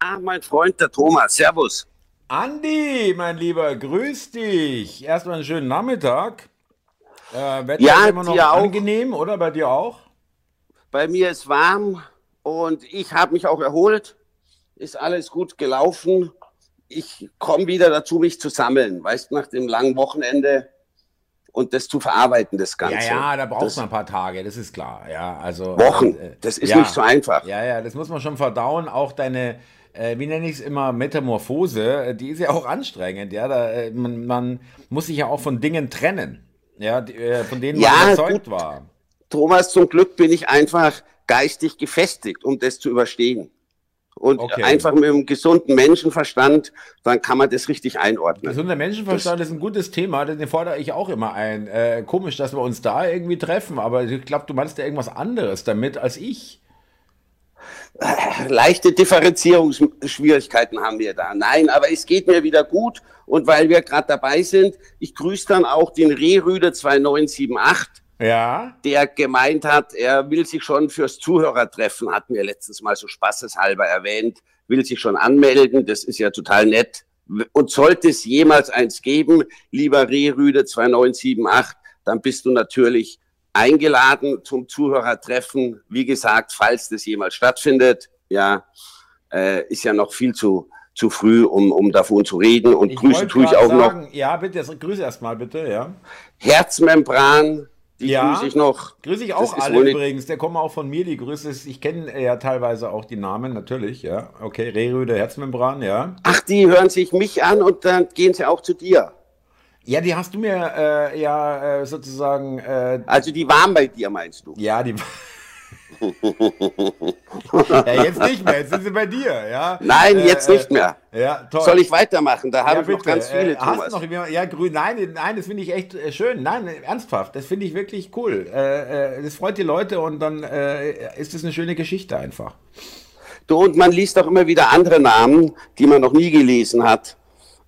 Ah, mein Freund, der Thomas. Servus. Andi, mein Lieber, grüß dich. Erstmal einen schönen Nachmittag. Äh, Wetter Ja, ist immer noch dir auch. angenehm, oder? Bei dir auch? Bei mir ist warm und ich habe mich auch erholt. Ist alles gut gelaufen. Ich komme wieder dazu, mich zu sammeln, weißt nach dem langen Wochenende und das zu verarbeiten, das Ganze. Ja, ja, da braucht das man ein paar Tage, das ist klar. Ja, also Wochen. äh, Das ist ja. nicht so einfach. Ja, ja, das muss man schon verdauen. Auch deine, äh, wie nenne ich es immer, Metamorphose, äh, die ist ja auch anstrengend. Ja, da, äh, man, man muss sich ja auch von Dingen trennen, ja, die, äh, von denen Ja, man überzeugt gut. war. Thomas, zum Glück bin ich einfach geistig gefestigt, um das zu überstehen. Und Okay. einfach mit einem gesunden Menschenverstand, dann kann man das richtig einordnen. Gesunder Menschenverstand ist ein gutes Thema, den fordere ich auch immer ein. Äh, komisch, dass wir uns da irgendwie treffen, aber ich glaube, du meinst ja irgendwas anderes damit als ich. Leichte Differenzierungsschwierigkeiten haben wir da. Nein, aber es geht mir wieder gut. Und weil wir gerade dabei sind, ich grüße dann auch den Rehrüde 2978, Ja. der gemeint hat, er will sich schon fürs Zuhörertreffen, hatten wir letztes Mal so spaßeshalber erwähnt, will sich schon anmelden. Das ist ja total nett. Und sollte es jemals eins geben, lieber Rehrüde 2978, dann bist du natürlich eingeladen zum Zuhörertreffen. Wie gesagt, falls das jemals stattfindet, ja, äh, ist ja noch viel zu, zu früh, um, um davon zu reden. Und grüßen wollte tue ich auch noch sagen, Ja, bitte, grüße erstmal bitte, ja. Herzmembran, die Ja. grüße ich noch. Grüße ich Das auch ist alle übrigens. Der kommen auch von mir, die Grüße. Ich kenne äh, ja teilweise auch die Namen, natürlich, ja. Okay, Rehrüde, Herzmembran, ja. Ach, die hören sich mich an und dann gehen sie auch zu dir. Ja, die hast du mir äh, ja äh, sozusagen, äh, Also die waren bei dir, meinst du? ja, die. ja, jetzt nicht mehr, jetzt sind sie bei dir, ja. Nein, Äh, jetzt äh, nicht mehr. Ja, toll. Soll ich weitermachen? Da habe Ja, ich noch ganz viele, äh, hast Thomas. noch ja, grün. Nein, nein, das finde ich echt äh, schön. Nein, ernsthaft, das finde ich wirklich cool. Äh, äh, das freut die Leute und dann äh, ist es eine schöne Geschichte einfach. Du, und man liest auch immer wieder andere Namen, die man noch nie gelesen hat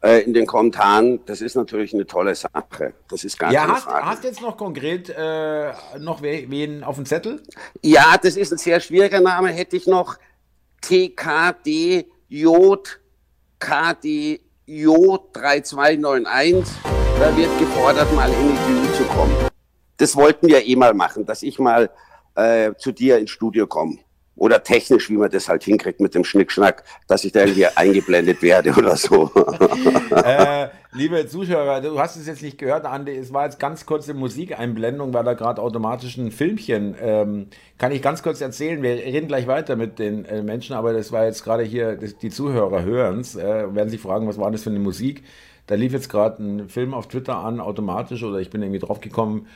äh, in den Kommentaren. Das ist natürlich eine tolle Sache. Das ist gar Ja, keine hast, Frage. hast jetzt noch konkret äh, noch we- wen auf dem Zettel? Ja, das ist ein sehr schwieriger Name. Hätte ich noch TKD Jod KD Jod 3291. Da wird gefordert, mal in die Jury zu kommen. Das wollten wir eh mal machen, dass ich mal äh, zu dir ins Studio komme. Oder technisch, wie man das halt hinkriegt mit dem Schnickschnack, dass ich da irgendwie eingeblendet werde oder so. äh, liebe Zuschauer, du hast es jetzt nicht gehört, Andi, es war jetzt ganz kurze Musikeinblendung, weil da gerade automatisch ein Filmchen, ähm, kann ich ganz kurz erzählen, wir reden gleich weiter mit den äh, Menschen, aber das war jetzt gerade hier, das, die Zuhörer hören es, äh, werden sich fragen, was war das für eine Musik? Da lief jetzt gerade ein Film auf Twitter an, automatisch, oder ich bin irgendwie drauf gekommen.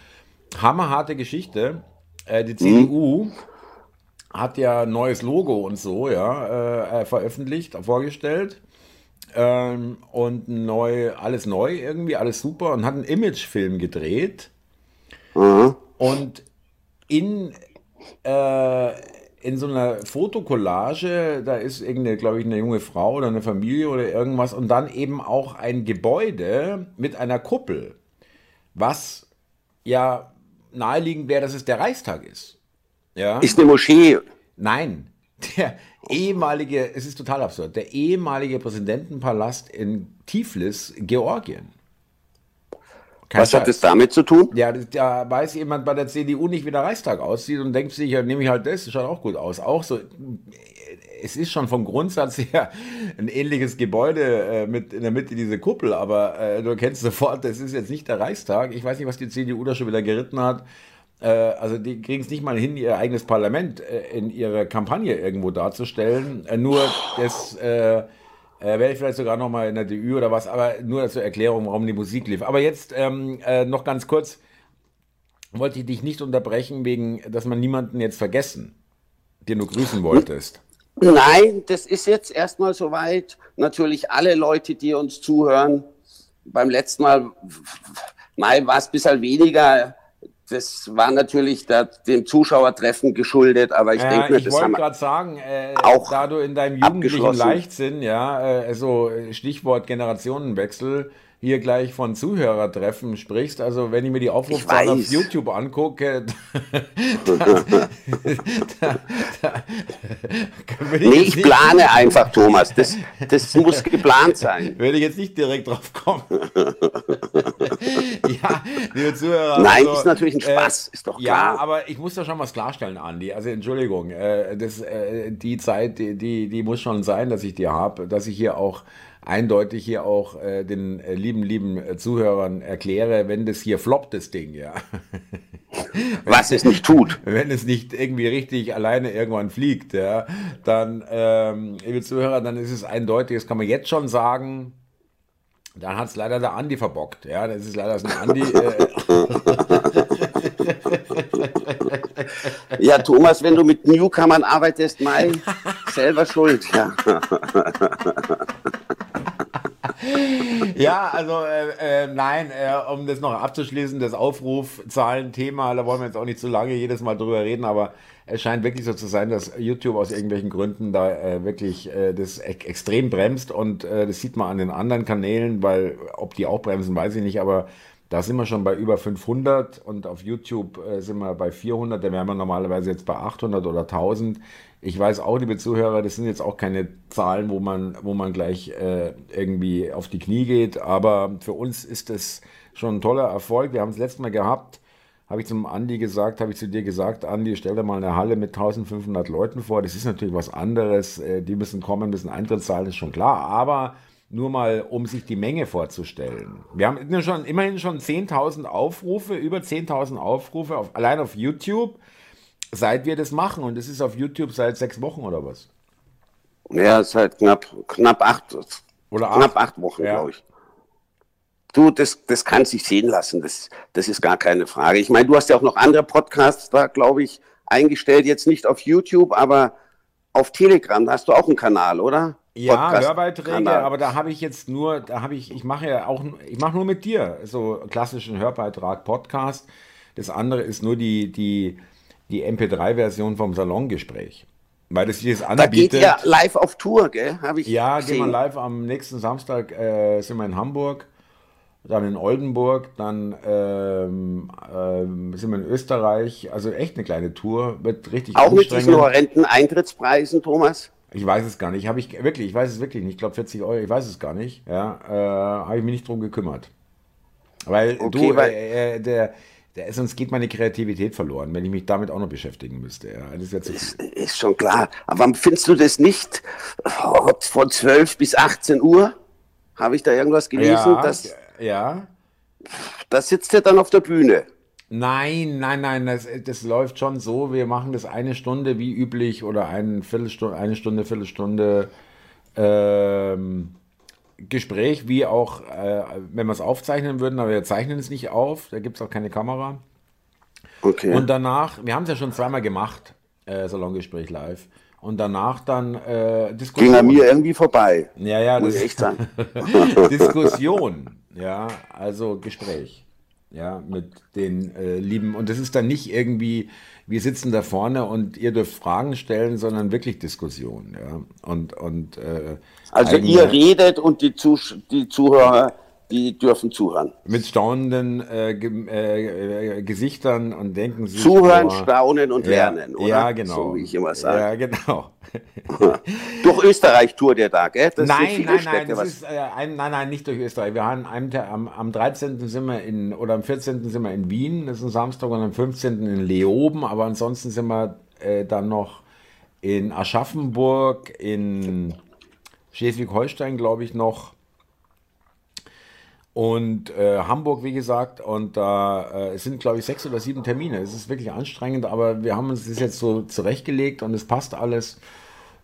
Hammerharte Geschichte. Äh, die CDU hat ja ein neues Logo und so, ja, äh, veröffentlicht, vorgestellt. Ähm, und neu, alles neu irgendwie, alles super und hat einen Imagefilm gedreht. Mhm. Und in, äh, in so einer Fotokollage, da ist irgendeine, glaube ich, eine junge Frau oder eine Familie oder irgendwas und dann eben auch ein Gebäude mit einer Kuppel, was ja naheliegend wäre, dass es der Reichstag ist. Ja. Ist eine Moschee. Nein, der ehemalige, es ist total absurd, der ehemalige Präsidentenpalast in Tiflis, Georgien. Kein Was hat Scheiß. das damit zu tun? Ja, da weiß jemand bei der CDU nicht, wie der Reichstag aussieht und denkt sich, ja, nehme ich halt das, das schaut auch gut aus. Auch so, es ist schon vom Grundsatz her ein ähnliches Gebäude äh, mit in der Mitte diese Kuppel, aber äh, du erkennst sofort, das ist jetzt nicht der Reichstag. Ich weiß nicht, was die CDU da schon wieder geritten hat. Äh, also die kriegen es nicht mal hin, ihr eigenes Parlament äh, in ihrer Kampagne irgendwo darzustellen. Äh, nur das äh, werde ich vielleicht sogar noch mal in der DÜ oder was, aber nur zur Erklärung, warum die Musik lief. Aber jetzt ähm, äh, noch ganz kurz, wollte ich dich nicht unterbrechen, wegen, dass man niemanden jetzt vergessen, den du grüßen wolltest. Nein, das ist jetzt erstmal soweit. Natürlich alle Leute, die uns zuhören. Beim letzten Mal, Mai war es ein bisschen weniger. Das war natürlich da, dem Zuschauertreffen geschuldet, aber ich Ja, denke ich wollte gerade sagen, äh, auch da du in deinem jugendlichen. Leichtsinn, ja, äh, so Stichwort Generationenwechsel, hier gleich von Zuhörertreffen sprichst. Also wenn ich mir die Aufrufzahlen auf. YouTube angucke, dann, da, da, ich nee, ich plane einfach, Thomas. Das, das muss geplant sein. Würde ich jetzt nicht direkt drauf kommen. ja, liebe Zuhörer. Nein, also, ist natürlich ein äh, Spaß, äh, ist doch klar. Ja, aber ich muss da schon was klarstellen, Andi. Also Entschuldigung, äh, das, äh, die Zeit, die, die, die muss schon sein, dass ich die habe, dass ich hier auch eindeutig hier auch äh, den äh, lieben, lieben äh, Zuhörern erkläre, wenn das hier floppt, das Ding, ja. Was es nicht tut. Wenn es nicht irgendwie richtig alleine irgendwann fliegt, ja, dann, ähm, liebe Zuhörer, dann ist es eindeutig, das kann man jetzt schon sagen, dann hat es leider der Andi verbockt. Ja, das ist leider so ein Andi. Äh, ja, Thomas, wenn du mit Newcomern arbeitest, Mai, selber schuld. Ja. Ja, also äh, äh, nein, äh, um das noch abzuschließen, das Aufrufzahlen-Thema, da wollen wir jetzt auch nicht zu lange jedes Mal drüber reden, aber es scheint wirklich so zu sein, dass YouTube aus irgendwelchen Gründen da äh, wirklich äh, das e extrem bremst und äh, das sieht man an den anderen Kanälen, weil ob die auch bremsen, weiß ich nicht, aber da sind wir schon bei über 500 und auf YouTube äh, sind wir bei 400, da wären wir normalerweise jetzt bei 800 oder 1000. Ich weiß auch, liebe Zuhörer, das sind jetzt auch keine Zahlen, wo man, wo man gleich äh, irgendwie auf die Knie geht, aber für uns ist das schon ein toller Erfolg. Wir haben es letztes Mal gehabt, habe ich zum Andi gesagt, habe ich zu dir gesagt, Andi, stell dir mal eine Halle mit 1500 Leuten vor. Das ist natürlich was anderes. Äh, die müssen kommen, müssen Eintritt zahlen, ist schon klar. Aber nur mal, um sich die Menge vorzustellen. Wir haben schon, immerhin schon 10.000 Aufrufe, über 10.000 Aufrufe auf, allein auf YouTube seit wir das machen. Und das ist auf YouTube seit sechs Wochen oder was? Ja, seit knapp, knapp acht, oder acht, knapp acht Wochen, ja. glaube ich. Du, das, das kann sich sehen lassen. Das, das ist gar keine Frage. Ich meine, du hast ja auch noch andere Podcasts da, glaube ich, eingestellt. Jetzt nicht auf YouTube, aber auf Telegram. Da hast du auch einen Kanal, oder? Ja, Hörbeiträge, aber da habe ich jetzt nur, da habe ich, ich mache ja auch, ich mache nur mit dir so klassischen Hörbeitrag, Podcast. Das andere ist nur die, die, die MP3-Version vom Salongespräch. Weil das dieses anbietet. Da geht ja live auf Tour, gell? Hab ich ja, gesehen. gehen wir live am nächsten Samstag, äh, sind wir in Hamburg, dann in Oldenburg, dann ähm, äh, sind wir in Österreich. Also echt eine kleine Tour, wird richtig Auch mit diesen horrenden Eintrittspreisen, Thomas? Ich weiß es gar nicht. Habe ich wirklich, ich weiß es wirklich nicht. Ich glaube 40 Euro, ich weiß es gar nicht. Ja, äh, habe ich mich nicht drum gekümmert. Weil okay, du, weil äh, der, der, sonst geht meine Kreativität verloren, wenn ich mich damit auch noch beschäftigen müsste. Ja, das ist, ist, ist, schon klar. Aber findest du das nicht von 12 bis 18 Uhr? Habe ich da irgendwas gelesen? Ja, dass, ja. Da sitzt er dann auf der Bühne. Nein, nein, nein, das, das läuft schon so. Wir machen das eine Stunde wie üblich oder eine Viertelstunde, eine Stunde, Viertelstunde. Ähm, Gespräch, wie auch, äh, wenn wir es aufzeichnen würden, aber wir zeichnen es nicht auf, da gibt es auch keine Kamera. Okay. Und danach, wir haben es ja schon zweimal gemacht, äh, Salongespräch live. Und danach dann äh, Diskussion. Ging an mir irgendwie vorbei. Ja, ja, muss das, echt sagen. Diskussion, ja, also Gespräch, ja, mit den äh, Lieben. Und das ist dann nicht irgendwie, wir sitzen da vorne und ihr dürft Fragen stellen, sondern wirklich Diskussion, ja. Und, und äh, also ihr redet und die, Zus die Zuhörer, die dürfen zuhören. Mit staunenden äh, ge äh, Gesichtern und denken sich. Zuhören, oh, staunen und lernen, oder? Ja, genau. So wie ich immer sage. Ja, genau. durch Österreich tourt ihr da, gell? Das nein, nein, nein, das ist, äh, ein, nein, nein, nicht durch Österreich. Wir haben am, am 13. sind wir in, oder am 14. sind wir in Wien, das ist ein Samstag, und am 15. in Leoben, aber ansonsten sind wir äh, dann noch in Aschaffenburg, in Schleswig-Holstein, glaube ich, noch. Und äh, Hamburg, wie gesagt, und da äh, es sind, glaube ich, sechs oder sieben Termine. Es ist wirklich anstrengend, aber wir haben uns das jetzt so zurechtgelegt und es passt alles.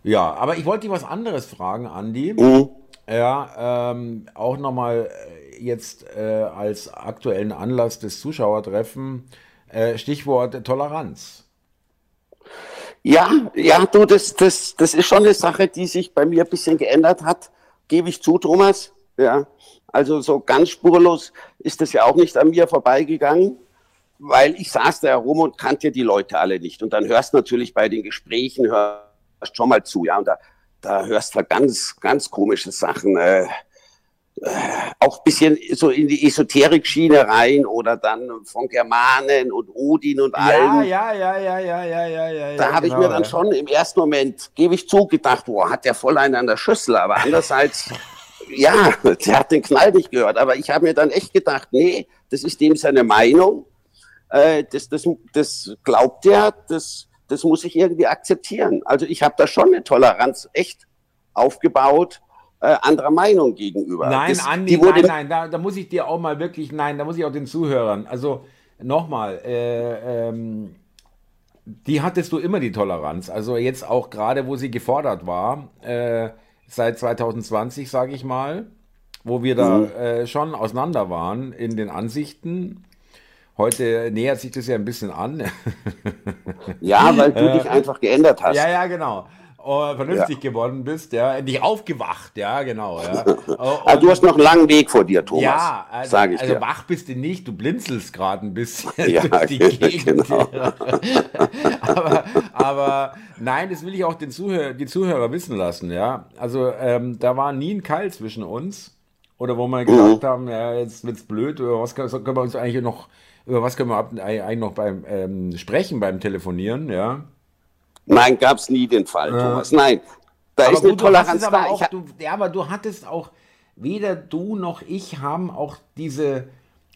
Ja, aber ich wollte dich was anderes fragen, Andi. Mhm. Ja, ähm, auch nochmal äh, jetzt äh, als aktuellen Anlass des Zuschauertreffen, äh, Stichwort Toleranz. Ja, ja, du, das, das, das ist schon eine Sache, die sich bei mir ein bisschen geändert hat, gebe ich zu, Thomas. Ja, also so ganz spurlos ist das ja auch nicht an mir vorbeigegangen, weil ich saß da herum und kannte die Leute alle nicht. Und dann hörst du natürlich bei den Gesprächen, hörst schon mal zu, ja, und da, da hörst du ganz, ganz komische Sachen. Äh, auch ein bisschen so in die Esoterik-Schiene rein oder dann von Germanen und Odin und allem. Ja, ja, ja, ja, ja, ja, ja. Da habe genau, ich mir dann ja. schon im ersten Moment, gebe ich zu, gedacht, boah, hat der voll einen an der Schüssel. Aber andererseits, ja, der hat den Knall nicht gehört. Aber ich habe mir dann echt gedacht, nee, das ist dem seine Meinung. Äh, das, das, das glaubt er, das, das muss ich irgendwie akzeptieren. Also ich habe da schon eine Toleranz echt aufgebaut äh, anderer Meinung gegenüber. Nein, das, Andi, nein, nein, da, da, muss ich dir auch mal wirklich, nein, da muss ich auch den Zuhörern, also nochmal, äh, ähm, die hattest du immer die Toleranz. Also jetzt auch gerade, wo sie gefordert war, äh, seit 2020, sage ich mal, wo wir da mhm. äh, schon auseinander waren in den Ansichten. Heute nähert sich das ja ein bisschen an. ja, weil du dich einfach geändert hast. Ja, ja, genau oh, vernünftig ja. geworden bist, ja, endlich aufgewacht, ja, genau. Ja. also du hast noch einen langen Weg vor dir, Thomas. Ja, also, sage ich also dir. wach bist du nicht, du blinzelst gerade ein bisschen ja, durch die Gegend. Genau. aber, aber nein, das will ich auch den Zuhör die Zuhörer wissen lassen, ja. Also ähm, da war nie ein Keil zwischen uns. Oder wo wir gedacht mhm. haben, ja, jetzt wird's blöd, oder was können, können wir uns eigentlich noch, über was können wir eigentlich noch beim ähm, Sprechen, beim Telefonieren, ja. Nein, gab es nie den Fall, ja. Thomas. Nein, da aber ist gut, eine Toleranz da. Auch, du, ja, aber du hattest auch, weder du noch ich haben auch diese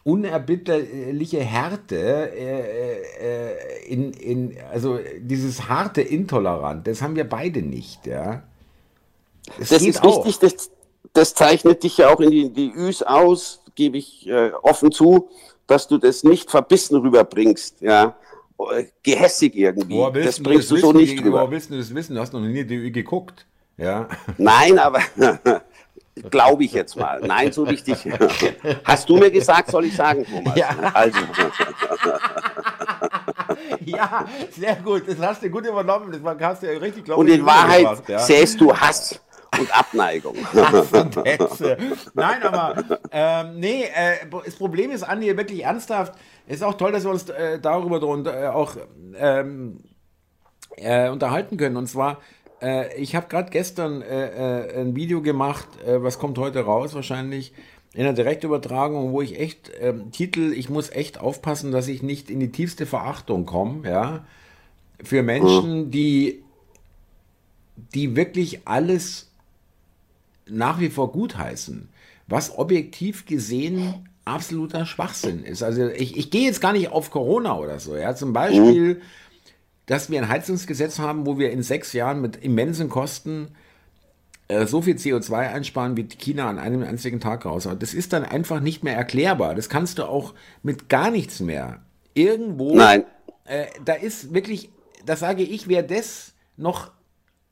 unerbitterliche Härte, äh, äh, in, in, also dieses harte Intolerant, das haben wir beide nicht, ja. Das, das ist auch. richtig, das, das, zeichnet dich ja auch in die, die Üs aus, gebe ich äh, offen zu, dass du das nicht verbissen rüberbringst, ja gehässig irgendwie. Woher das bringst du, das so wissen, nicht drüber. Woher willst du das wissen? Du hast noch nie geguckt. Ja. Nein, aber glaube ich jetzt mal. Nein, so wichtig. Hast du mir gesagt, soll ich sagen, Thomas? Ja. Also. ja, sehr gut. Das hast du gut übernommen. Das hast du richtig, glaube Und in Wahrheit gemacht, ja. sähst du Hass und Abneigung. Nein, aber ähm, nee, äh, das Problem ist, Andi, wirklich ernsthaft, ist auch toll, dass wir uns äh, darüber äh, auch ähm, äh, unterhalten können. Und zwar, äh, ich habe gerade gestern äh, äh, ein Video gemacht, was kommt heute raus wahrscheinlich, in der Direktübertragung, wo ich echt, ähm, Titel, ich muss echt aufpassen, dass ich nicht in die tiefste Verachtung komme, ja, für Menschen, die, die wirklich alles nach wie vor gutheißen, was objektiv gesehen absoluter Schwachsinn ist. Also ich, ich gehe jetzt gar nicht auf Corona oder so. Ja, zum Beispiel, dass wir ein Heizungsgesetz haben, wo wir in sechs Jahren mit immensen Kosten äh, so viel CO2 einsparen, wie China an einem einzigen Tag raus. Das ist dann einfach nicht mehr erklärbar. Das kannst du auch mit gar nichts mehr. Irgendwo. Nein. Äh, da ist wirklich, das sage ich, wer das noch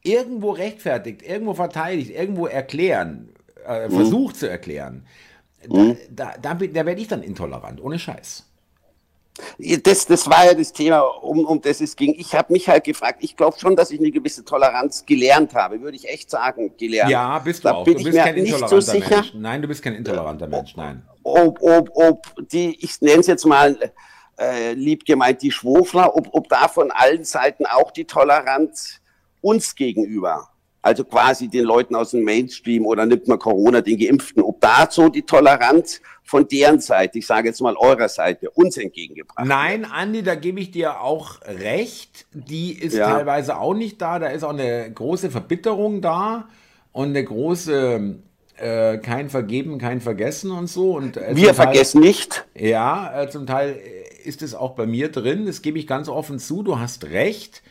irgendwo rechtfertigt, irgendwo verteidigt, irgendwo erklären, äh, mhm. versucht zu erklären, Mhm. Da, da, da, da werde ich dann intolerant, ohne Scheiß. Das, das war ja das Thema, um, um das es ging. Ich habe mich halt gefragt, ich glaube schon, dass ich eine gewisse Toleranz gelernt habe, würde ich echt sagen, gelernt. Ja, bist du da auch. Bin du bist kein intoleranter so Mensch. Nein, du bist kein intoleranter Mensch, nein. Ob, ob, ob die, ich nenne es jetzt mal äh, lieb gemeint, die Schwofler, ob, ob da von allen Seiten auch die Toleranz uns gegenüber also quasi den Leuten aus dem Mainstream oder nimmt man Corona, den Geimpften, ob da so die Toleranz von deren Seite, ich sage jetzt mal eurer Seite, uns entgegengebracht Nein, Andi, da gebe ich dir auch recht. Die ist ja. teilweise auch nicht da. Da ist auch eine große Verbitterung da und eine große äh, kein Vergeben, kein Vergessen und so. Und, äh, Wir vergessen Teil, nicht. Ja, äh, zum Teil ist es auch bei mir drin. Das gebe ich ganz offen zu. Du hast recht.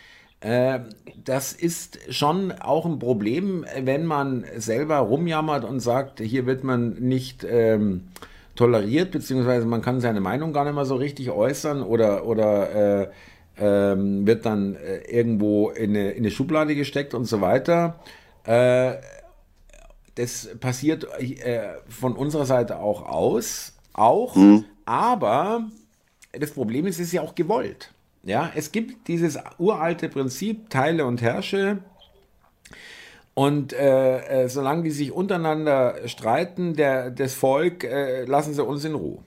Äh, das ist schon auch ein Problem, wenn man selber rumjammert und sagt, hier wird man nicht ähm, toleriert, beziehungsweise man kann seine Meinung gar nicht mehr so richtig äußern oder, oder äh, ähm, wird dann äh, irgendwo in eine, in eine, Schublade gesteckt und so weiter. Äh, das passiert äh, von unserer Seite auch aus, auch, mhm. aber das Problem ist, es ist ja auch gewollt. Ja, es gibt dieses uralte Prinzip, teile und herrsche. Und äh, äh, solange die sich untereinander streiten, der, das Volk, äh, lassen sie uns in Ruhe.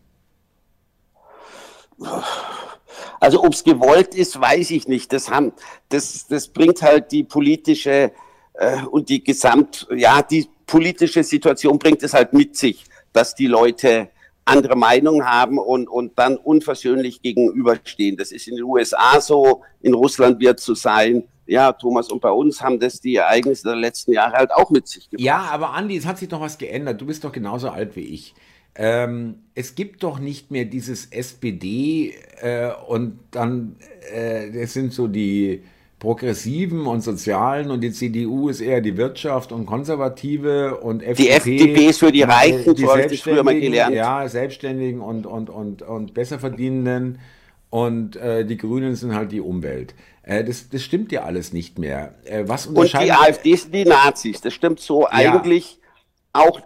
Also ob es gewollt ist, weiß ich nicht. Das, haben, das, das bringt halt die politische äh, und die Gesamt, ja, die politische Situation bringt es halt mit sich, dass die Leute andere Meinungen haben und, und dann unversöhnlich gegenüberstehen. Das ist in den USA so, in Russland wird es so sein. Ja, Thomas, und bei uns haben das die Ereignisse der letzten Jahre halt auch mit sich gebracht. Ja, aber Andi, es hat sich doch was geändert. Du bist doch genauso alt wie ich. Ähm, es gibt doch nicht mehr dieses SPD äh, und dann, äh, das sind so die Progressiven und Sozialen und die CDU ist eher die Wirtschaft und Konservative und FDP. Die FDP ist für die Reichen, die so habe ich früher mal gelernt. Ja, Selbstständigen und, und, und, und Besserverdienenden und äh, die Grünen sind halt die Umwelt. Äh, das, das stimmt ja alles nicht mehr. Äh, was unterscheidet... Und die AfD sind die Nazis. Das stimmt so ja. eigentlich auch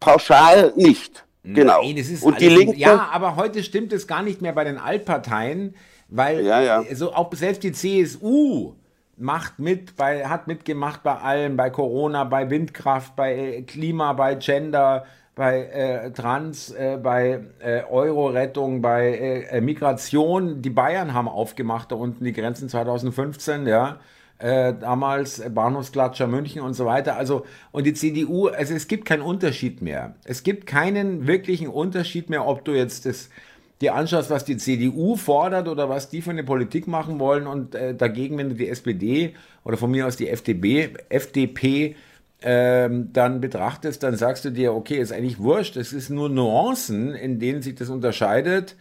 pauschal nicht. Genau. Nein, und die Linke. Ja, aber heute stimmt es gar nicht mehr bei den Altparteien, weil ja, ja. so auch selbst die CSU macht mit, bei, hat mitgemacht bei allem, bei Corona, bei Windkraft, bei äh, Klima, bei Gender, bei äh, Trans, äh, bei äh, Euro-Rettung, bei äh, äh, Migration. Die Bayern haben aufgemacht da unten die Grenzen 2015, ja äh, damals Bahnhofsklatscher München und so weiter. Also, und die CDU, also es gibt keinen Unterschied mehr. Es gibt keinen wirklichen Unterschied mehr, ob du jetzt das dir anschaust, was die CDU fordert oder was die für eine Politik machen wollen und äh, dagegen, wenn du die SPD oder von mir aus die FDP, FDP ähm, dann betrachtest, dann sagst du dir, okay, ist eigentlich wurscht, es ist nur Nuancen, in denen sich das unterscheidet.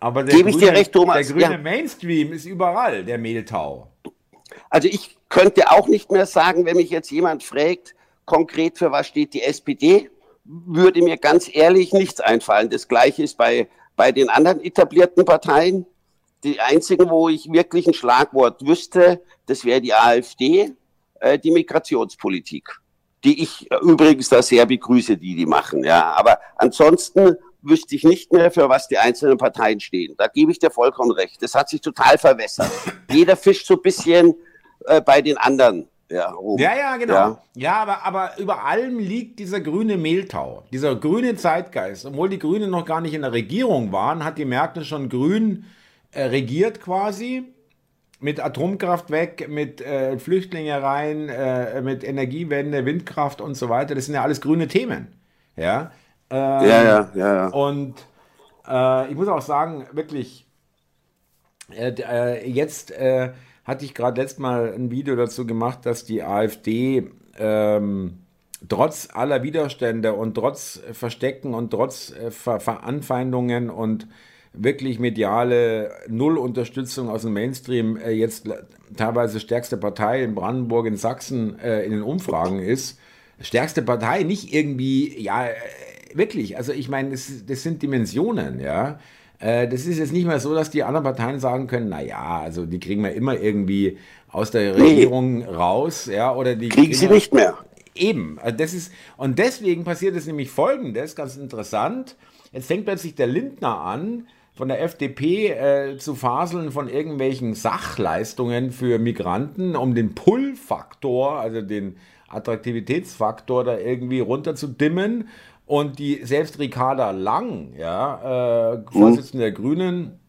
Aber der, grüne, recht, der grüne ja. Mainstream ist überall, der Mehltau. Also ich könnte auch nicht mehr sagen, wenn mich jetzt jemand fragt, konkret für was steht die SPD, würde mir ganz ehrlich nichts einfallen. Das gleiche ist bei, bei den anderen etablierten Parteien. Die einzigen, wo ich wirklich ein Schlagwort wüsste, das wäre die AfD, äh, die Migrationspolitik, die ich übrigens da sehr begrüße, die die machen. Ja, aber ansonsten wüsste ich nicht mehr, für was die einzelnen Parteien stehen. Da gebe ich dir vollkommen recht. Das hat sich total verwässert. Jeder fischt so ein bisschen äh, bei den anderen. Ja, rum. ja, ja, genau. Ja, ja aber, aber über allem liegt dieser grüne Mehltau, dieser grüne Zeitgeist. Obwohl die Grünen noch gar nicht in der Regierung waren, hat die Merkel schon grün äh, regiert quasi. Mit Atomkraft weg, mit äh, Flüchtlinge rein, äh, mit Energiewende, Windkraft und so weiter. Das sind ja alles grüne Themen. Ja, ähm, ja, ja, ja, ja. Und äh, ich muss auch sagen, wirklich, äh, äh, jetzt hatte ich gerade letztes Mal ein Video dazu gemacht, dass die AfD ähm, trotz aller Widerstände und trotz Verstecken und trotz äh, Ver Veranfeindungen und wirklich mediale Nullunterstützung aus dem Mainstream äh, jetzt teilweise stärkste Partei in Brandenburg, in Sachsen äh, in den Umfragen ist. Stärkste Partei, nicht irgendwie, ja, äh, wirklich, also ich meine, das, das sind Dimensionen, ja. Äh, das ist jetzt nicht mehr so, dass die anderen Parteien sagen können, naja, also die kriegen wir immer irgendwie aus der Regierung nee. raus, ja, oder die kriegen, kriegen sie nicht mehr. Eben, also das ist, und deswegen passiert es nämlich folgendes, ganz interessant. Jetzt fängt plötzlich der Lindner an, von der FDP äh, zu faseln von irgendwelchen Sachleistungen für Migranten, um den Pull-Faktor, also den Attraktivitätsfaktor da irgendwie runterzudimmen. Und die selbst Ricarda Lang, ja, äh, Vorsitzende der Grünen,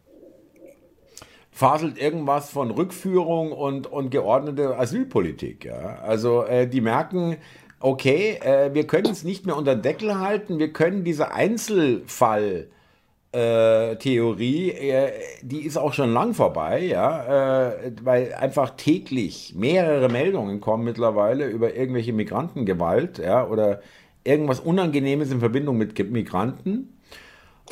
faselt irgendwas von Rückführung und, und geordnete Asylpolitik. Ja. Also äh, die merken, okay, äh, wir können es nicht mehr unter Deckel halten, wir können diese Einzelfall äh, Theorie, äh, die ist auch schon lang vorbei, ja, äh, weil einfach täglich mehrere Meldungen kommen mittlerweile über irgendwelche Migrantengewalt, ja, oder irgendwas Unangenehmes in Verbindung mit Migranten.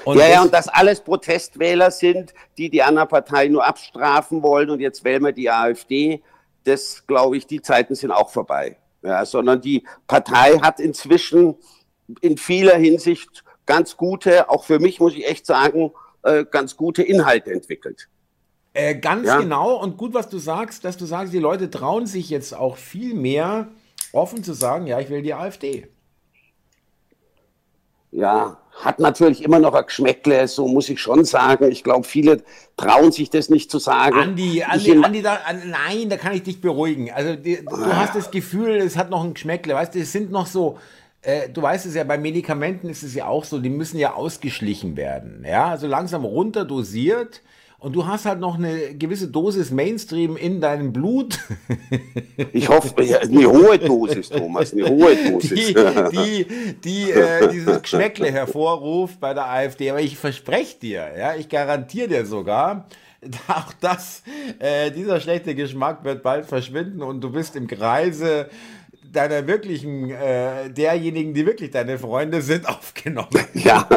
Und ja, ja, und dass alles Protestwähler sind, die die anderen Parteien nur abstrafen wollen und jetzt wählen wir die AfD, das glaube ich, die Zeiten sind auch vorbei. Ja, sondern die Partei hat inzwischen in vieler Hinsicht ganz gute, auch für mich muss ich echt sagen, äh, ganz gute Inhalte entwickelt. Äh, ganz ja? genau und gut, was du sagst, dass du sagst, die Leute trauen sich jetzt auch viel mehr offen zu sagen, ja, ich will die AfD ja, hat natürlich immer noch ein Geschmäckle, so muss ich schon sagen. Ich glaube, viele trauen sich das nicht zu sagen. Andi, Andi, Andi da, nein, da kann ich dich beruhigen. Also die, du ah. hast das Gefühl, es hat noch ein Geschmäckle. Weißt du, es sind noch so, äh, du weißt es ja, bei Medikamenten ist es ja auch so, die müssen ja ausgeschlichen werden. Ja, also langsam runterdosiert und du hast halt noch eine gewisse Dosis Mainstream in deinem Blut. Ich hoffe, eine hohe Dosis, Thomas, eine hohe Dosis. Die, die, die äh, dieses Geschmäckle hervorruft bei der AfD. Aber ich verspreche dir, ja, ich garantiere dir sogar, auch das, äh, dieser schlechte Geschmack wird bald verschwinden und du bist im Kreise deiner wirklichen, äh, derjenigen, die wirklich deine Freunde sind, aufgenommen. Ja.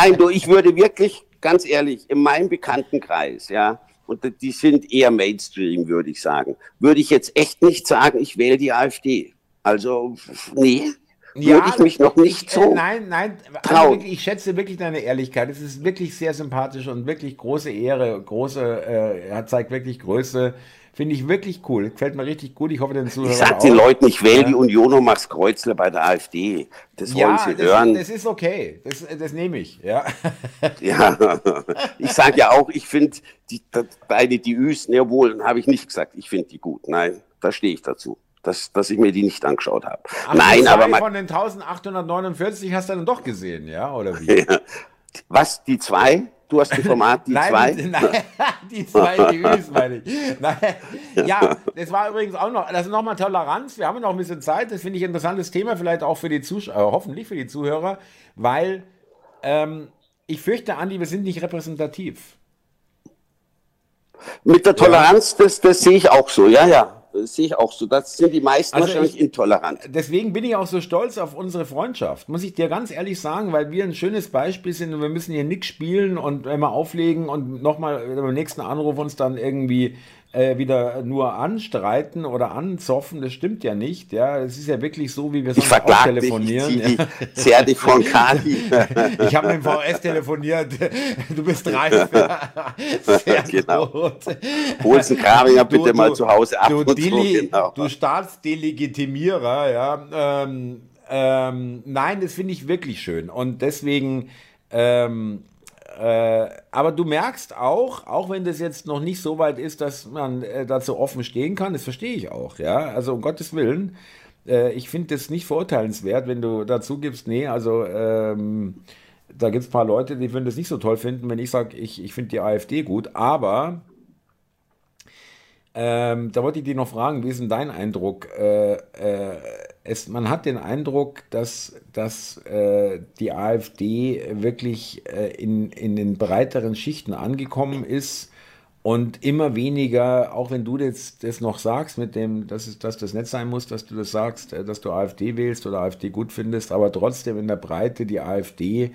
Nein, du, ich würde wirklich, ganz ehrlich, in meinem Bekanntenkreis, ja, und die sind eher Mainstream, würde ich sagen, würde ich jetzt echt nicht sagen, ich wähle die AfD. Also, nee, ja, würde ich mich noch nicht ich, äh, so. Äh, nein, nein, also ich schätze wirklich deine Ehrlichkeit. Es ist wirklich sehr sympathisch und wirklich große Ehre, große, äh, er zeigt wirklich Größe. Finde ich wirklich cool. Gefällt mir richtig gut. Ich hoffe, den Zuhörern Ich sag den Leuten, ich wähle ja. die Union und mach's Kreuzler bei der AfD. Das wollen ja, sie das, hören. Das ist okay. Das, das nehme ich. Ja. ja. Ich sage ja auch, ich finde die, beide die Üs, ne, wohl, habe ich nicht gesagt, ich finde die gut. Nein, da stehe ich dazu. Dass, dass ich mir die nicht angeschaut habe. Nein, aber man, von den 1849 hast du dann doch gesehen, ja, oder wie? Was, die zwei? Du hast ein Format, die nein, zwei? Die, nein, die zwei, die Üs, meine ich. Nein. Ja, das war übrigens auch noch, das ist nochmal Toleranz. Wir haben noch ein bisschen Zeit. Das finde ich ein interessantes Thema, vielleicht auch für die Zuschauer, äh, hoffentlich für die Zuhörer, weil ähm, ich fürchte, Andi, wir sind nicht repräsentativ. Mit der Toleranz, das, das sehe ich auch so, ja, ja sehe ich auch so. Das sind die meisten also wahrscheinlich ich, intolerant. Deswegen bin ich auch so stolz auf unsere Freundschaft, muss ich dir ganz ehrlich sagen, weil wir ein schönes Beispiel sind und wir müssen hier nichts spielen und immer auflegen und nochmal beim nächsten Anruf uns dann irgendwie äh, wieder nur anstreiten oder anzoffen, das stimmt ja nicht. Ja, es ist ja wirklich so, wie wir sonst auch telefonieren. Dich, ich ja. dich von Kali. ich habe mit dem VS telefoniert. Du bist reif. Sehr genau. gut. Holst einen Kaviar bitte du, mal zu Hause ab. Du, Dili, so, genau. du Staatsdelegitimierer, ja. Ähm, ähm, nein, das finde ich wirklich schön. Und deswegen ähm, äh, aber du merkst auch, auch wenn das jetzt noch nicht so weit ist, dass man äh, dazu offen stehen kann, das verstehe ich auch, ja. Also um Gottes Willen, äh, ich finde das nicht verurteilenswert, wenn du dazu gibst, nee, also ähm, da gibt es ein paar Leute, die würden das nicht so toll finden, wenn ich sage, ich, ich finde die AfD gut, aber ähm, da wollte ich dich noch fragen, wie ist denn dein Eindruck? Äh, äh, es, man hat den Eindruck, dass, dass äh, die AfD wirklich äh, in, in den breiteren Schichten angekommen ist und immer weniger, auch wenn du jetzt das noch sagst, mit dem, dass, es, dass das nicht sein muss, dass du das sagst, äh, dass du AfD wählst oder AfD gut findest, aber trotzdem in der Breite die AfD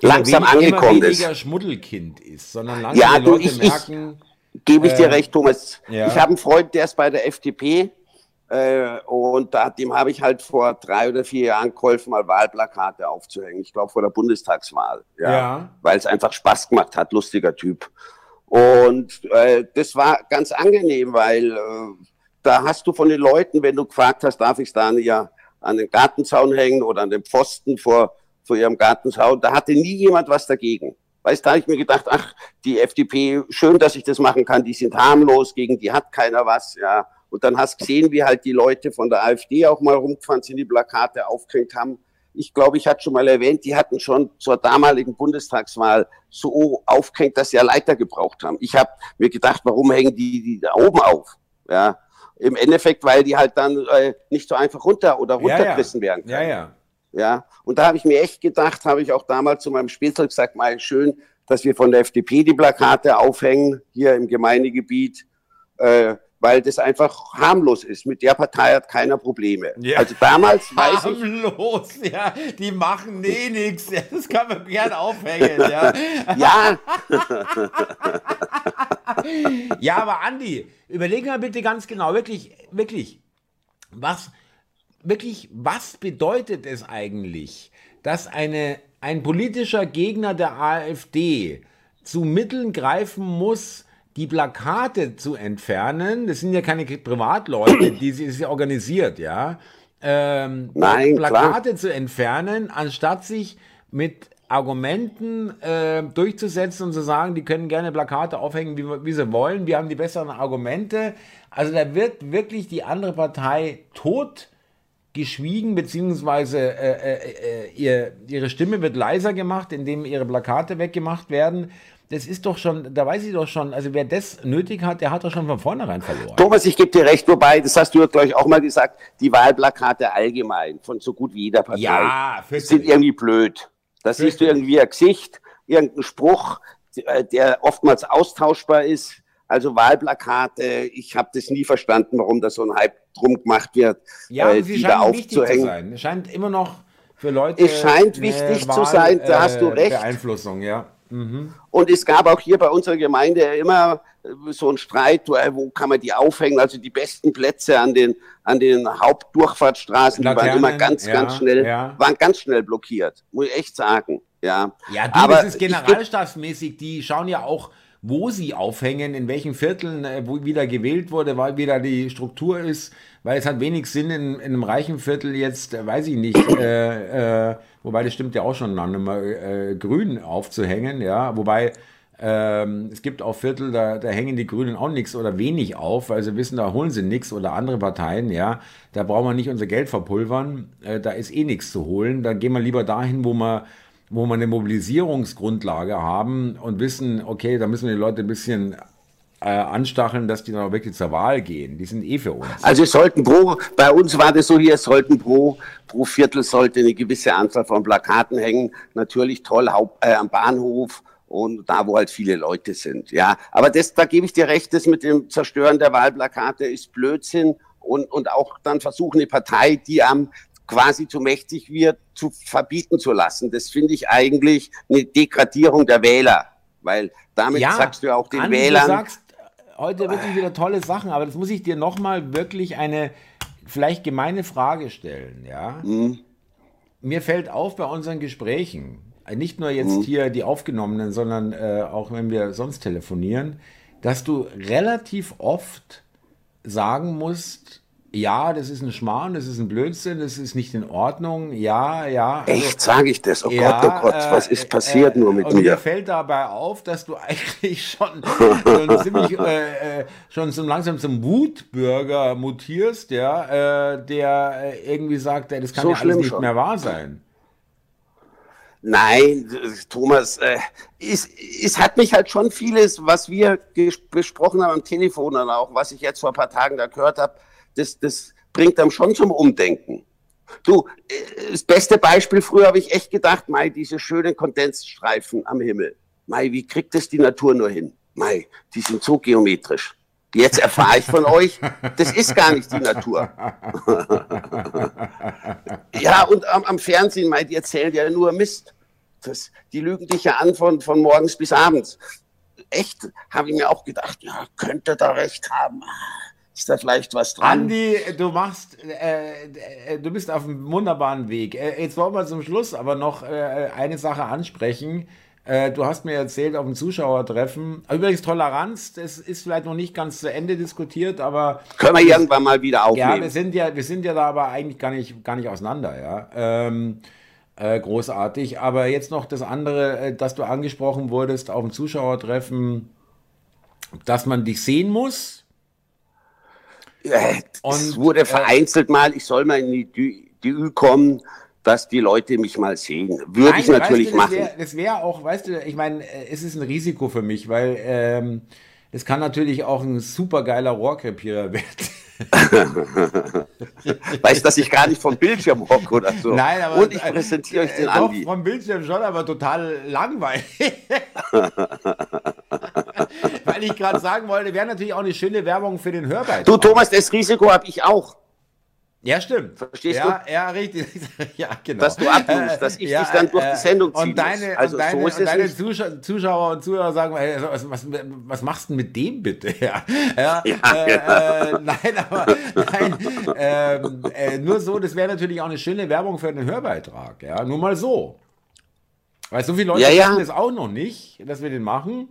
langsam immer angekommen immer weniger ist. Schmuddelkind ist, sondern langsam ja, die Leute ich, merken, Gebe ich dir äh, recht, Thomas. Ja. Ich habe einen Freund, der ist bei der FDP äh, und da, dem habe ich halt vor drei oder vier Jahren geholfen, mal Wahlplakate aufzuhängen. Ich glaube vor der Bundestagswahl, ja, ja. weil es einfach Spaß gemacht hat, lustiger Typ. Und äh, das war ganz angenehm, weil äh, da hast du von den Leuten, wenn du gefragt hast, darf ich es da ja an den Gartenzaun hängen oder an den Pfosten vor, vor ihrem Gartenzaun, da hatte nie jemand was dagegen. Weißt, da habe ich mir gedacht, ach, die FDP, schön, dass ich das machen kann, die sind harmlos, gegen die hat keiner was, ja. Und dann hast gesehen, wie halt die Leute von der AfD auch mal rumgefahren sind, die Plakate aufgehängt haben. Ich glaube, ich hatte schon mal erwähnt, die hatten schon zur damaligen Bundestagswahl so aufgehängt, dass sie ja Leiter gebraucht haben. Ich habe mir gedacht, warum hängen die, die da oben auf? Ja, im Endeffekt, weil die halt dann äh, nicht so einfach runter oder runtergerissen ja, ja. werden können. Ja, ja. Ja, und da habe ich mir echt gedacht, habe ich auch damals zu meinem Spielzeug gesagt, mal schön, dass wir von der FDP die Plakate aufhängen, hier im Gemeindegebiet, äh, weil das einfach harmlos ist. Mit der Partei hat keiner Probleme. Ja. Also damals weiß harmlos, ich. Harmlos, ja. Die machen nee nichts. Ja, das kann man gern aufhängen, ja. ja. ja, aber Andi, überleg mal bitte ganz genau, wirklich, wirklich, was wirklich, was bedeutet es eigentlich, dass eine, ein politischer Gegner der AfD zu Mitteln greifen muss, die Plakate zu entfernen? Das sind ja keine Privatleute, die sie organisiert, ja. Ähm, Nein, Plakate klar. zu entfernen, anstatt sich mit Argumenten äh, durchzusetzen und zu sagen, die können gerne Plakate aufhängen, wie, wie, sie wollen, wir haben die besseren Argumente. Also da wird wirklich die andere Partei tot geschwiegen, beziehungsweise äh, äh, äh, ihr, ihre Stimme wird leiser gemacht, indem ihre Plakate weggemacht werden. Das ist doch schon, da weiß ich doch schon, also wer das nötig hat, der hat doch schon von vornherein verloren. Thomas, ich gebe dir recht, wobei, das hast du ja, glaube ich, auch mal gesagt, die Wahlplakate allgemein von so gut wie jeder Partei Ja, sind irgendwie blöd. Da siehst du irgendwie ein Gesicht, irgendeinen Spruch, der oftmals austauschbar ist. Also Wahlplakate, ich habe das nie verstanden, warum da so ein Hype drum gemacht wird, Ja, äh, die da scheinen wichtig zu aufzuhängen. sein. Es scheint immer noch für Leute. Es scheint wichtig zu sein, da hast du recht. Beeinflussung, ja. Und es gab auch hier bei unserer Gemeinde immer so einen Streit, wo, kann man die aufhängen? Also die besten Plätze an den, an den Hauptdurchfahrtsstraßen, die waren Laternen, immer ganz, ja, ganz schnell, ja. waren ganz schnell blockiert, muss ich echt sagen. Ja, Ja, du, aber das ist generalstabsmäßig, die schauen ja auch, wo sie aufhängen, in welchen Vierteln, äh, wo wieder gewählt wurde, weil wieder die Struktur ist, weil es hat wenig Sinn, in, in einem reichen Viertel jetzt, äh, weiß ich nicht, äh, äh, wobei das stimmt ja auch schon lange mal, äh, grün aufzuhängen, ja, wobei ähm, es gibt auch Viertel, da, da hängen die Grünen auch nichts oder wenig auf, weil sie wissen, da holen sie nichts oder andere Parteien, ja. Da brauchen wir nicht unser Geld verpulvern, äh, da ist eh nichts zu holen. Dann gehen wir lieber dahin, wo wir, wo wir eine Mobilisierungsgrundlage haben und wissen, okay, da müssen wir die Leute ein bisschen äh, anstacheln, dass die dann auch wirklich zur Wahl gehen. Die sind eh für uns. Also es sollten pro, bei uns war das so hier, sollten pro, pro Viertel sollte eine gewisse Anzahl von Plakaten hängen. Natürlich toll Haupt, äh, am Bahnhof und da, wo halt viele Leute sind. Ja, aber das, da gebe ich dir recht, das mit dem Zerstören der Wahlplakate ist Blödsinn und, und auch dann versuchen, eine Partei, die am quasi zu mächtig wird, zu verbieten zu lassen. Das finde ich eigentlich eine Degradierung der Wähler, weil damit sagst du ja auch den Andi, Wählern, Du sagst heute wirklich wieder tolle Sachen, aber das muss ich dir nochmal wirklich eine vielleicht gemeine Frage stellen, ja? Mhm. Mir fällt auf bei unseren Gesprächen, nicht nur Mhm. jetzt hier die aufgenommenen, sondern äh, auch wenn wir sonst telefonieren, dass du relativ oft sagen musst, ja, das ist ein Schmarrn, das ist ein Blödsinn, das ist nicht in Ordnung, ja, ja. also- echt, sage ich das, oh ja, Gott, oh Gott, äh, was ist passiert äh, nur mit und mir mir? fällt dabei auf, dass du eigentlich schon, schon ziemlich äh, äh, schon so langsam zum Wutbürger mutierst, ja, äh, der äh, irgendwie sagt, das kann So ja alles nicht schon. mehr wahr sein. Nein, Thomas, äh, es, es hat mich halt schon vieles, was wir besprochen haben am Telefon und auch, was ich jetzt vor ein paar Tagen da gehört habe, das, das bringt einem schon zum Umdenken. Du, äh, das beste Beispiel, früher habe ich echt gedacht, Mai, diese schönen Kondensstreifen am Himmel. Mai, wie kriegt das die Natur nur hin? Mai, die sind so geometrisch. Jetzt erfahre ich von euch, das ist gar nicht die Natur. Ja, und am, am Fernsehen, Mai, die erzählen ja nur Mist. Das, die lügen dich ja an von, von morgens bis abends. Echt, habe ich mir auch gedacht, ja, könnte da recht haben. Ist da vielleicht was dran? Andi, du machst, äh, äh, du bist auf einem wunderbaren Weg. Äh, jetzt wollen wir zum Schluss aber noch äh, eine Sache ansprechen. Äh, du hast mir erzählt auf dem Zuschauertreffen, übrigens Toleranz, das ist vielleicht noch nicht ganz zu Ende diskutiert, aber Können wir irgendwann mal wieder ja, wir aufnehmen. sind ja, wir sind ja da aber eigentlich gar nicht, gar nicht auseinander, ja. Ähm, äh, großartig. Aber jetzt noch das andere, äh, dass du angesprochen wurdest auf dem Zuschauertreffen, dass man dich sehen muss. Äh, es Und, wurde äh, vereinzelt mal, ich soll mal in die Dü- DÜ kommen, dass die Leute mich mal sehen. Würde ich Nein, natürlich weißt du, machen. wär- Das wäre auch, weißt du, ich meine, äh, es ist ein Risiko für mich, weil ähm, es kann natürlich auch ein super geiler Rohrkrepierer werden. Weißt dass ich gar nicht vom Bildschirm hocke oder so. Nein, aber Und ich präsentiere euch den äh, doch, Andi. vom Bildschirm schon, aber total langweilig. Weil ich gerade sagen wollte, wäre natürlich auch eine schöne Werbung für den Hörbeitrag. Du, Thomas, das Risiko habe ich auch. Ja, stimmt. Verstehst ja, du? Ja, richtig. Ja, genau. Dass du abnimmst, dass ich dich dann durch die Sendung ziehen und deine. Also und deine, so und deine. Zuschauer, Zuschauer und Zuhörer sagen, ey, was, was, was machst du denn mit dem bitte? Ja, ja, Ja, äh, genau. äh, nein, aber nein, ähm, äh, nur so, das wäre natürlich auch eine schöne Werbung für einen Hörbeitrag. Ja, nur mal so. Weil so viele Leute Ja, ja. wissen das auch noch nicht, dass wir den machen.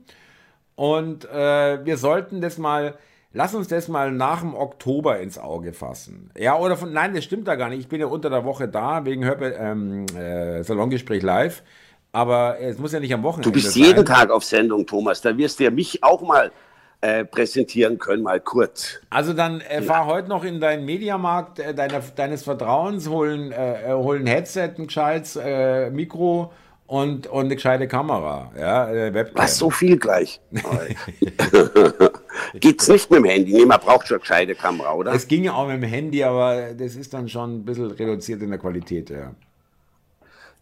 Und äh, wir sollten das mal, lass uns das mal nach dem Oktober ins Auge fassen. Ja, oder von, nein, das stimmt da gar nicht. Ich bin ja unter der Woche da, wegen Hörbe ähm, äh, Salongespräch live. Aber es muss ja nicht am Wochenende Du bist sein. jeden Tag auf Sendung, Thomas. Da wirst du ja mich auch mal äh, präsentieren können, mal kurz. Also dann äh, fahr heute noch in deinen Mediamarkt äh, deiner, deines Vertrauens, holen, äh, hol ein Headset, ein gescheites äh, Mikro und, und eine gescheite Kamera. Ja, Webcam. Was, so viel gleich? Geht's nicht mit dem Handy? Nee, man braucht schon eine gescheite Kamera, oder? Es ging ja auch mit dem Handy, aber das ist dann schon ein bisschen reduziert in der Qualität, ja.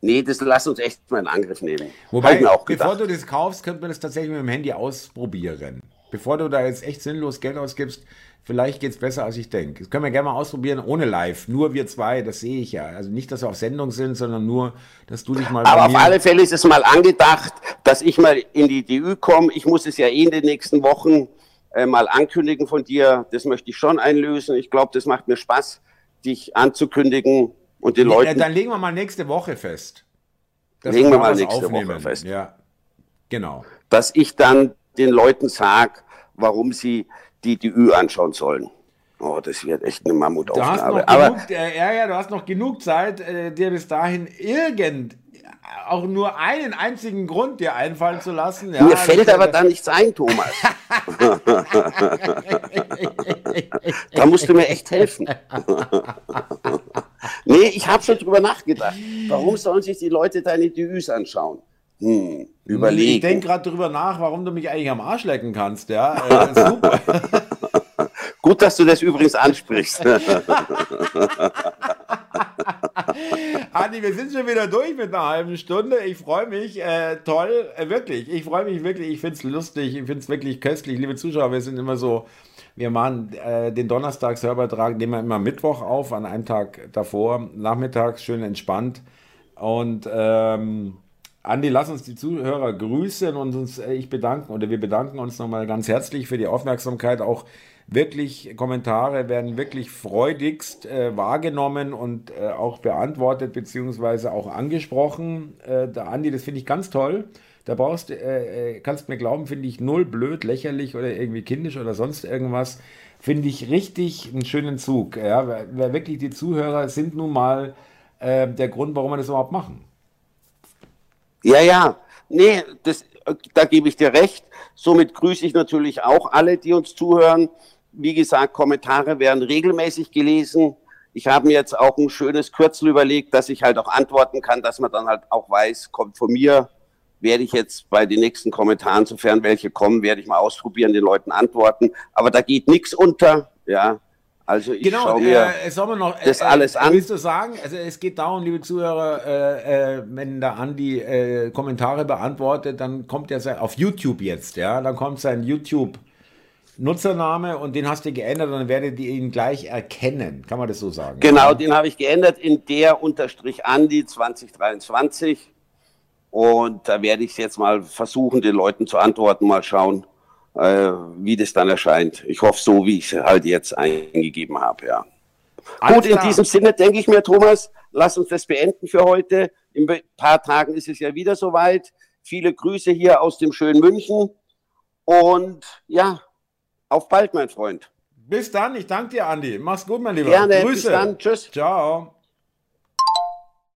Nee, das lass uns echt mal in Angriff nehmen. Wobei, auch bevor du das kaufst, könnte man das tatsächlich mit dem Handy ausprobieren. Bevor du da jetzt echt sinnlos Geld ausgibst, vielleicht geht es besser, als ich denke. Das können wir gerne mal ausprobieren, ohne live. Nur wir zwei, das sehe ich ja. Also nicht, dass wir auf Sendung sind, sondern nur, dass du dich mal. Aber auf alle Fälle ist es mal angedacht, dass ich mal in die DÜ komme. Ich muss es ja eh in den nächsten Wochen äh, mal ankündigen von dir. Das möchte ich schon einlösen. Ich glaube, das macht mir Spaß, dich anzukündigen und den Leuten. Dann legen wir mal nächste Woche fest. Legen wir mal nächste aufnehmen. Woche fest. Ja, genau. Dass ich dann den Leuten sage, warum sie die die Ü anschauen sollen. Oh, das wird echt eine Mammutaufgabe. Aber genug, äh, ja, ja, du hast noch genug Zeit, äh, dir bis dahin irgend auch nur einen einzigen Grund dir einfallen zu lassen. Ja, Mir fällt aber da nichts ein, Thomas. da musst du mir echt helfen. nee, ich habe schon drüber nachgedacht. Warum sollen sich die Leute deine Debüts anschauen? Hm, überlegen. Ich denke gerade drüber nach, warum du mich eigentlich am Arsch lecken kannst. Ja, äh, super. Gut, dass du das übrigens ansprichst. Andi, wir sind schon wieder durch mit einer halben Stunde. Ich freue mich. Äh, toll, äh, wirklich. Ich freue mich wirklich. Ich finde es lustig. Ich finde es wirklich köstlich. Liebe Zuschauer, wir sind immer so. Wir machen äh, den Donnerstags-Hörbetrag, nehmen wir immer Mittwoch auf, an einem Tag davor, nachmittags schön entspannt. Und ähm, Andi, lass uns die Zuhörer grüßen und uns, äh, ich bedanken oder wir bedanken uns nochmal ganz herzlich für die Aufmerksamkeit. Auch wirklich Kommentare werden wirklich freudigst äh, wahrgenommen und äh, auch beantwortet beziehungsweise auch angesprochen. Äh, der Andi, das finde ich ganz toll. Da brauchst du, äh, äh, kannst mir glauben, finde ich null blöd, lächerlich oder irgendwie kindisch oder sonst irgendwas. Finde ich richtig einen schönen Zug. Ja, weil, weil wirklich die Zuhörer sind nun mal äh, der Grund, warum wir das überhaupt machen. Ja, ja. Nee, das, da gebe ich dir recht. Somit grüße ich natürlich auch alle, die uns zuhören. Wie gesagt, Kommentare werden regelmäßig gelesen. Ich habe mir jetzt auch ein schönes Kürzel überlegt, dass ich halt auch antworten kann, dass man dann halt auch weiß, kommt von mir. Werde ich jetzt bei den nächsten Kommentaren, sofern welche kommen, werde ich mal ausprobieren, den Leuten antworten. Aber da geht nichts unter, ja. Also ich genau, schaue mir äh, soll man noch, das äh, alles an. Willst du sagen, also es geht darum, liebe Zuhörer, äh, äh, wenn der Andi äh, Kommentare beantwortet, dann kommt er auf YouTube jetzt, ja, dann kommt sein YouTube Nutzername und den hast du geändert und dann werdet ihr ihn gleich erkennen. Kann man das so sagen? Genau, ja? den habe ich geändert in der unterstrich Andi 2023. Und da werde ich jetzt mal versuchen, den Leuten zu antworten, mal schauen, äh, wie das dann erscheint. Ich hoffe so, wie ich es halt jetzt eingegeben habe, ja. Alles Gut, in diesem Sinne denke ich mir, Thomas, lass uns das beenden für heute. In ein paar Tagen ist es ja wieder soweit. Viele Grüße hier aus dem schönen München. Und ja, auf bald, mein Freund. Bis dann. Ich danke dir, Andi. Mach's gut, mein Lieber. Gerne. Grüße. Bis dann. Tschüss. Ciao.